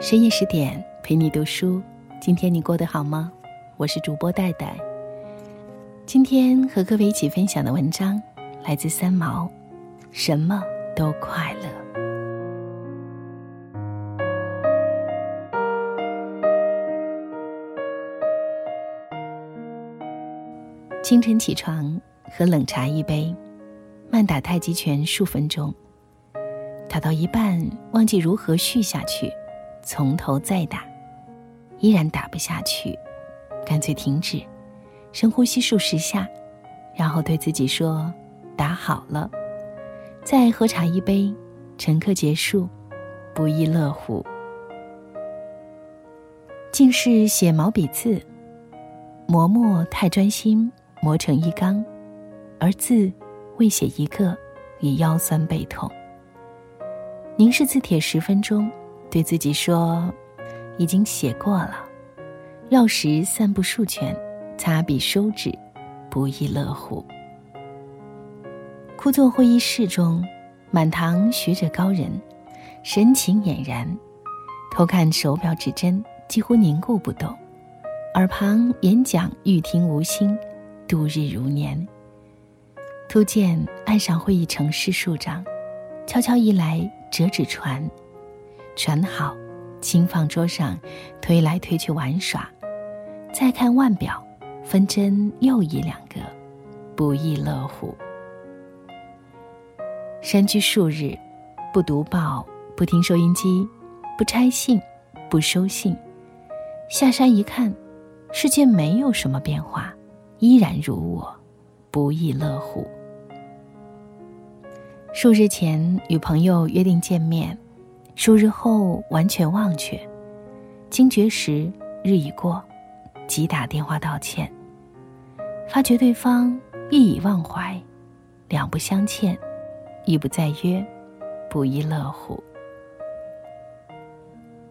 深夜十点陪你读书，今天你过得好吗？我是主播戴戴。今天和各位一起分享的文章来自三毛，什么都快乐。清晨起床，喝冷茶一杯，慢打太极拳数分钟。打到一半，忘记如何续下去。从头再打，依然打不下去，干脆停止，深呼吸数十下，然后对自己说：“打好了。”再喝茶一杯，晨课结束，不亦乐乎。竟是写毛笔字，磨墨太专心，磨成一缸，而字未写一个，已腰酸背痛。凝视字帖十分钟。对自己说：“已经写过了。”绕时散步数圈，擦笔收纸，不亦乐乎。枯坐会议室中，满堂学者高人，神情俨然，偷看手表指针，几乎凝固不动。耳旁演讲欲听无心，度日如年。突见岸上会议成诗数张，悄悄移来折纸船。船好，轻放桌上，推来推去玩耍。再看腕表，分针又一两个，不亦乐乎。山居数日，不读报，不听收音机，不拆信，不收信。下山一看，世界没有什么变化，依然如我，不亦乐乎。数日前与朋友约定见面。数日后，完全忘却，惊觉时日已过，即打电话道歉。发觉对方亦已忘怀，两不相欠，亦不再约，不亦乐乎。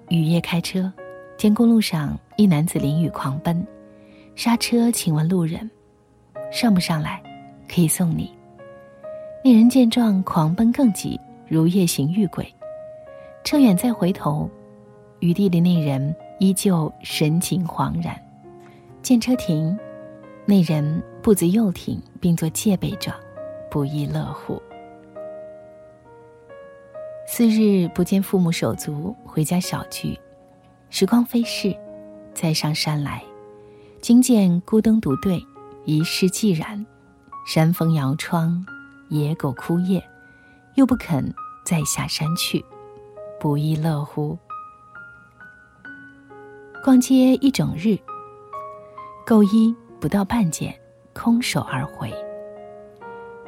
雨夜开车，见公路上一男子淋雨狂奔，刹车，请问路人：“上不上来？可以送你。”那人见状，狂奔更急，如夜行遇鬼。车远再回头，余地的那人依旧神情惶然。见车停，那人步子又停，并作戒备状，不亦乐乎。四日不见父母手足，回家小聚。时光飞逝，再上山来，惊见孤灯独对，一世寂然。山风摇窗，野狗枯叶，又不肯再下山去。不亦乐乎。逛街一整日，购衣不到半件，空手而回。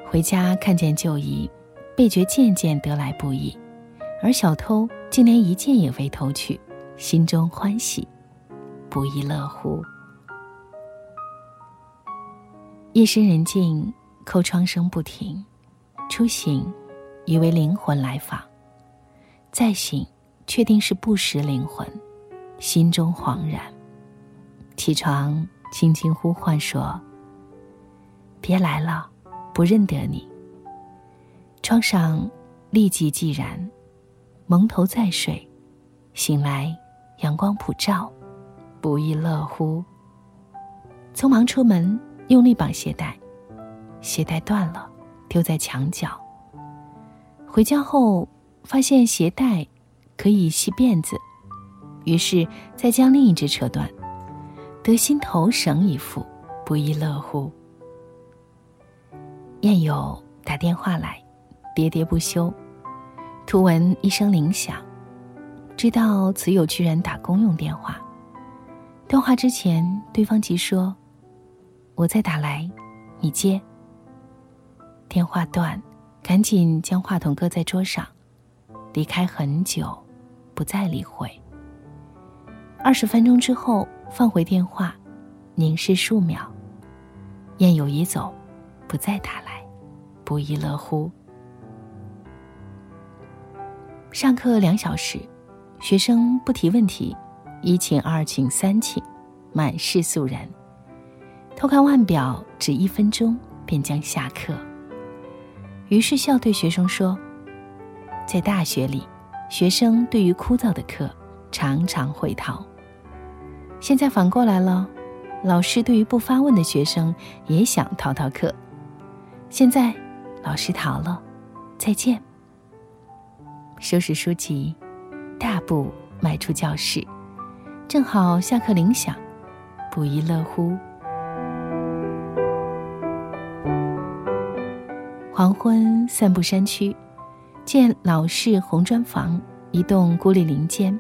回家看见旧衣，倍觉件件得来不易，而小偷竟连一件也未偷去，心中欢喜，不亦乐乎。夜深人静，叩窗声不停，初醒，以为灵魂来访。再醒，确定是不识灵魂，心中惶然。起床，轻轻呼唤说：“别来了，不认得你。”窗上立即寂然，蒙头再睡，醒来阳光普照，不亦乐乎。匆忙出门，用力绑鞋带，鞋带断了，丢在墙角。回家后。发现鞋带可以系辫子，于是再将另一只扯断，得心头绳一副，不亦乐乎。燕友打电话来，喋喋不休，突闻一声铃响，知道此友居然打公用电话。电话之前，对方即说：“我再打来，你接。”电话断，赶紧将话筒搁在桌上。离开很久，不再理会。二十分钟之后，放回电话，凝视数秒，燕友已走，不再打来，不亦乐乎。上课两小时，学生不提问题，一请二请三请，满是肃然。偷看腕表，只一分钟便将下课。于是笑对学生说。在大学里，学生对于枯燥的课常常会逃。现在反过来了，老师对于不发问的学生也想逃逃课。现在，老师逃了，再见。收拾书籍，大步迈出教室，正好下课铃响，不亦乐乎。黄昏散步山区，见老式红砖房，一栋孤立林间，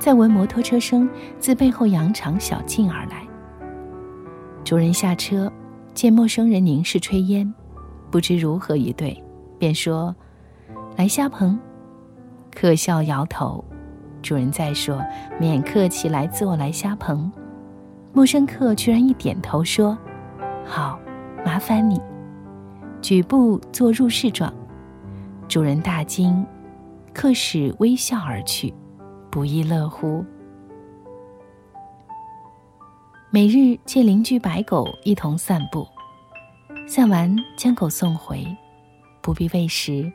再闻摩托车声自背后羊肠小径而来。主人下车，见陌生人凝视炊烟，不知如何以对，便说：“来虾棚。”客笑摇头。主人再说：“免客气，来坐，来虾棚。”陌生客居然一点头说：“好，麻烦你。”举步做入室状，主人大惊，客使微笑而去，不亦乐乎。每日借邻居白狗一同散步，散完将狗送回，不必喂食，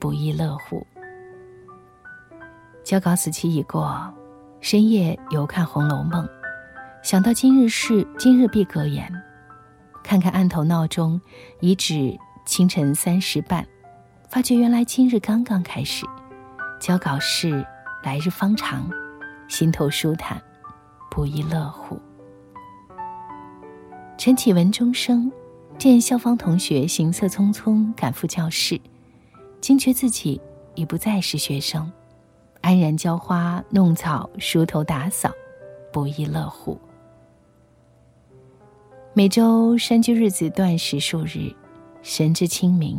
不亦乐乎。交稿死期已过，深夜犹看《红楼梦》，想到今日事今日必格言。看看案头闹钟，已指清晨三时半，发觉原来今日刚刚开始，交稿事来日方长，心头舒坦，不亦乐乎。晨起闻钟声，见校方同学行色匆匆赶赴教室，惊觉自己已不再是学生，安然浇花弄草梳头打扫，不亦乐乎。每周山居日子断食数日，神志清明。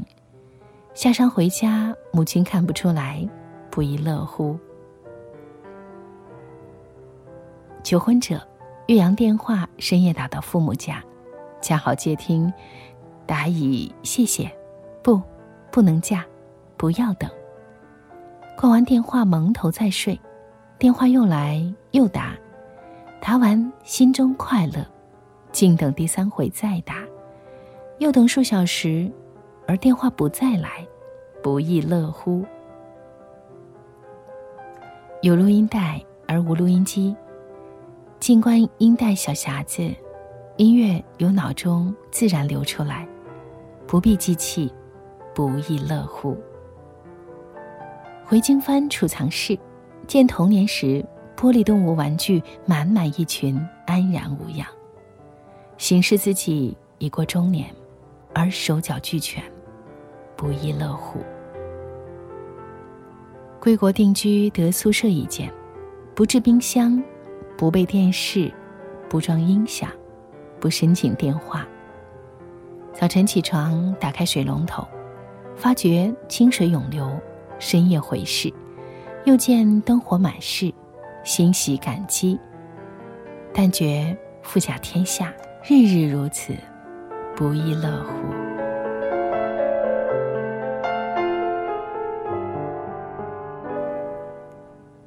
下山回家，母亲看不出来，不亦乐乎。求婚者，岳阳电话深夜打到父母家，恰好接听，答以谢谢，不，不能嫁，不要等。挂完电话，蒙头再睡，电话又来又打，答完心中快乐。静等第三回再打，又等数小时，而电话不再来，不亦乐乎？有录音带而无录音机，静观音带小匣子，音乐由脑中自然流出来，不必记起，不亦乐乎？回京翻储藏室，见童年时玻璃动物玩具满满一群，安然无恙。形视自己已过中年，而手脚俱全，不亦乐乎。归国定居得宿舍一间，不置冰箱，不备电视，不装音响，不申请电话。早晨起床，打开水龙头，发觉清水涌流；深夜回室，又见灯火满室，欣喜感激。但觉富甲天下。日日如此，不亦乐乎？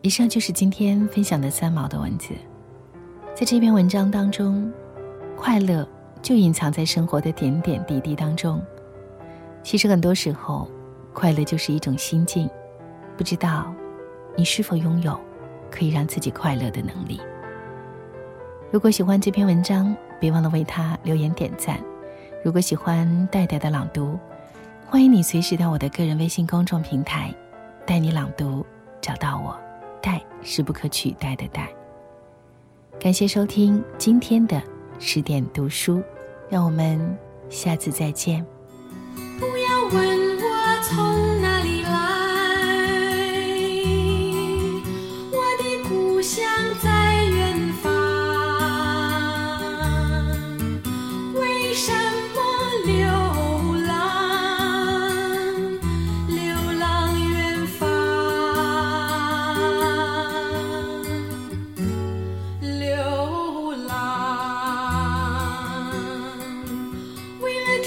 以上就是今天分享的三毛的文字。在这篇文章当中，快乐就隐藏在生活的点点滴滴当中。其实很多时候，快乐就是一种心境。不知道你是否拥有可以让自己快乐的能力？如果喜欢这篇文章，别忘了为他留言点赞。如果喜欢戴戴的朗读，欢迎你随时到我的个人微信公众平台“带你朗读”找到我。代是不可取代的代。感谢收听今天的十点读书，让我们下次再见。不要问我从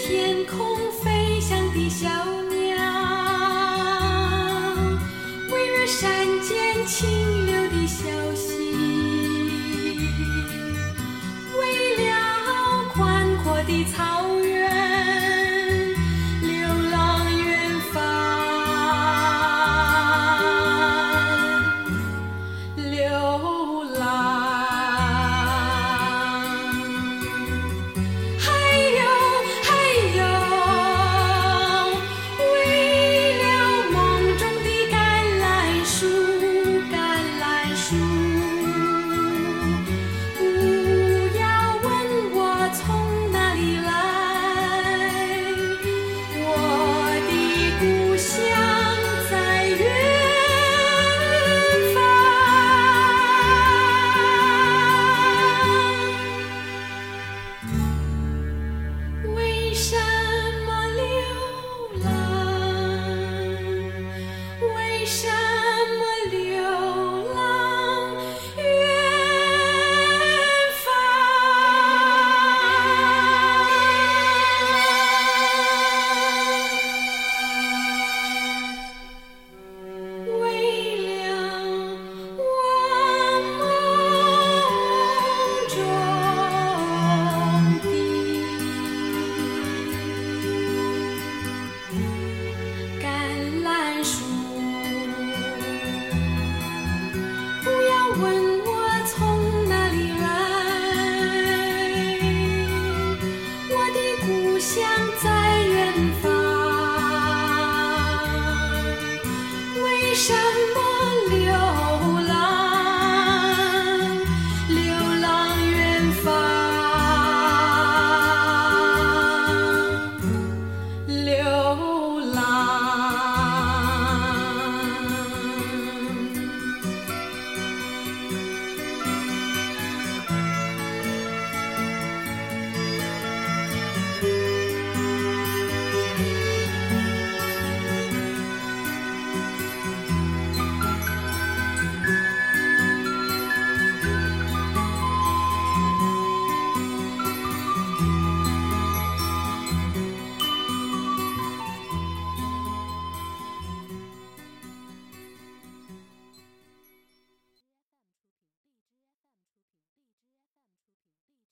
天空飞翔的小鸟为了山间清流的小溪为了宽阔的草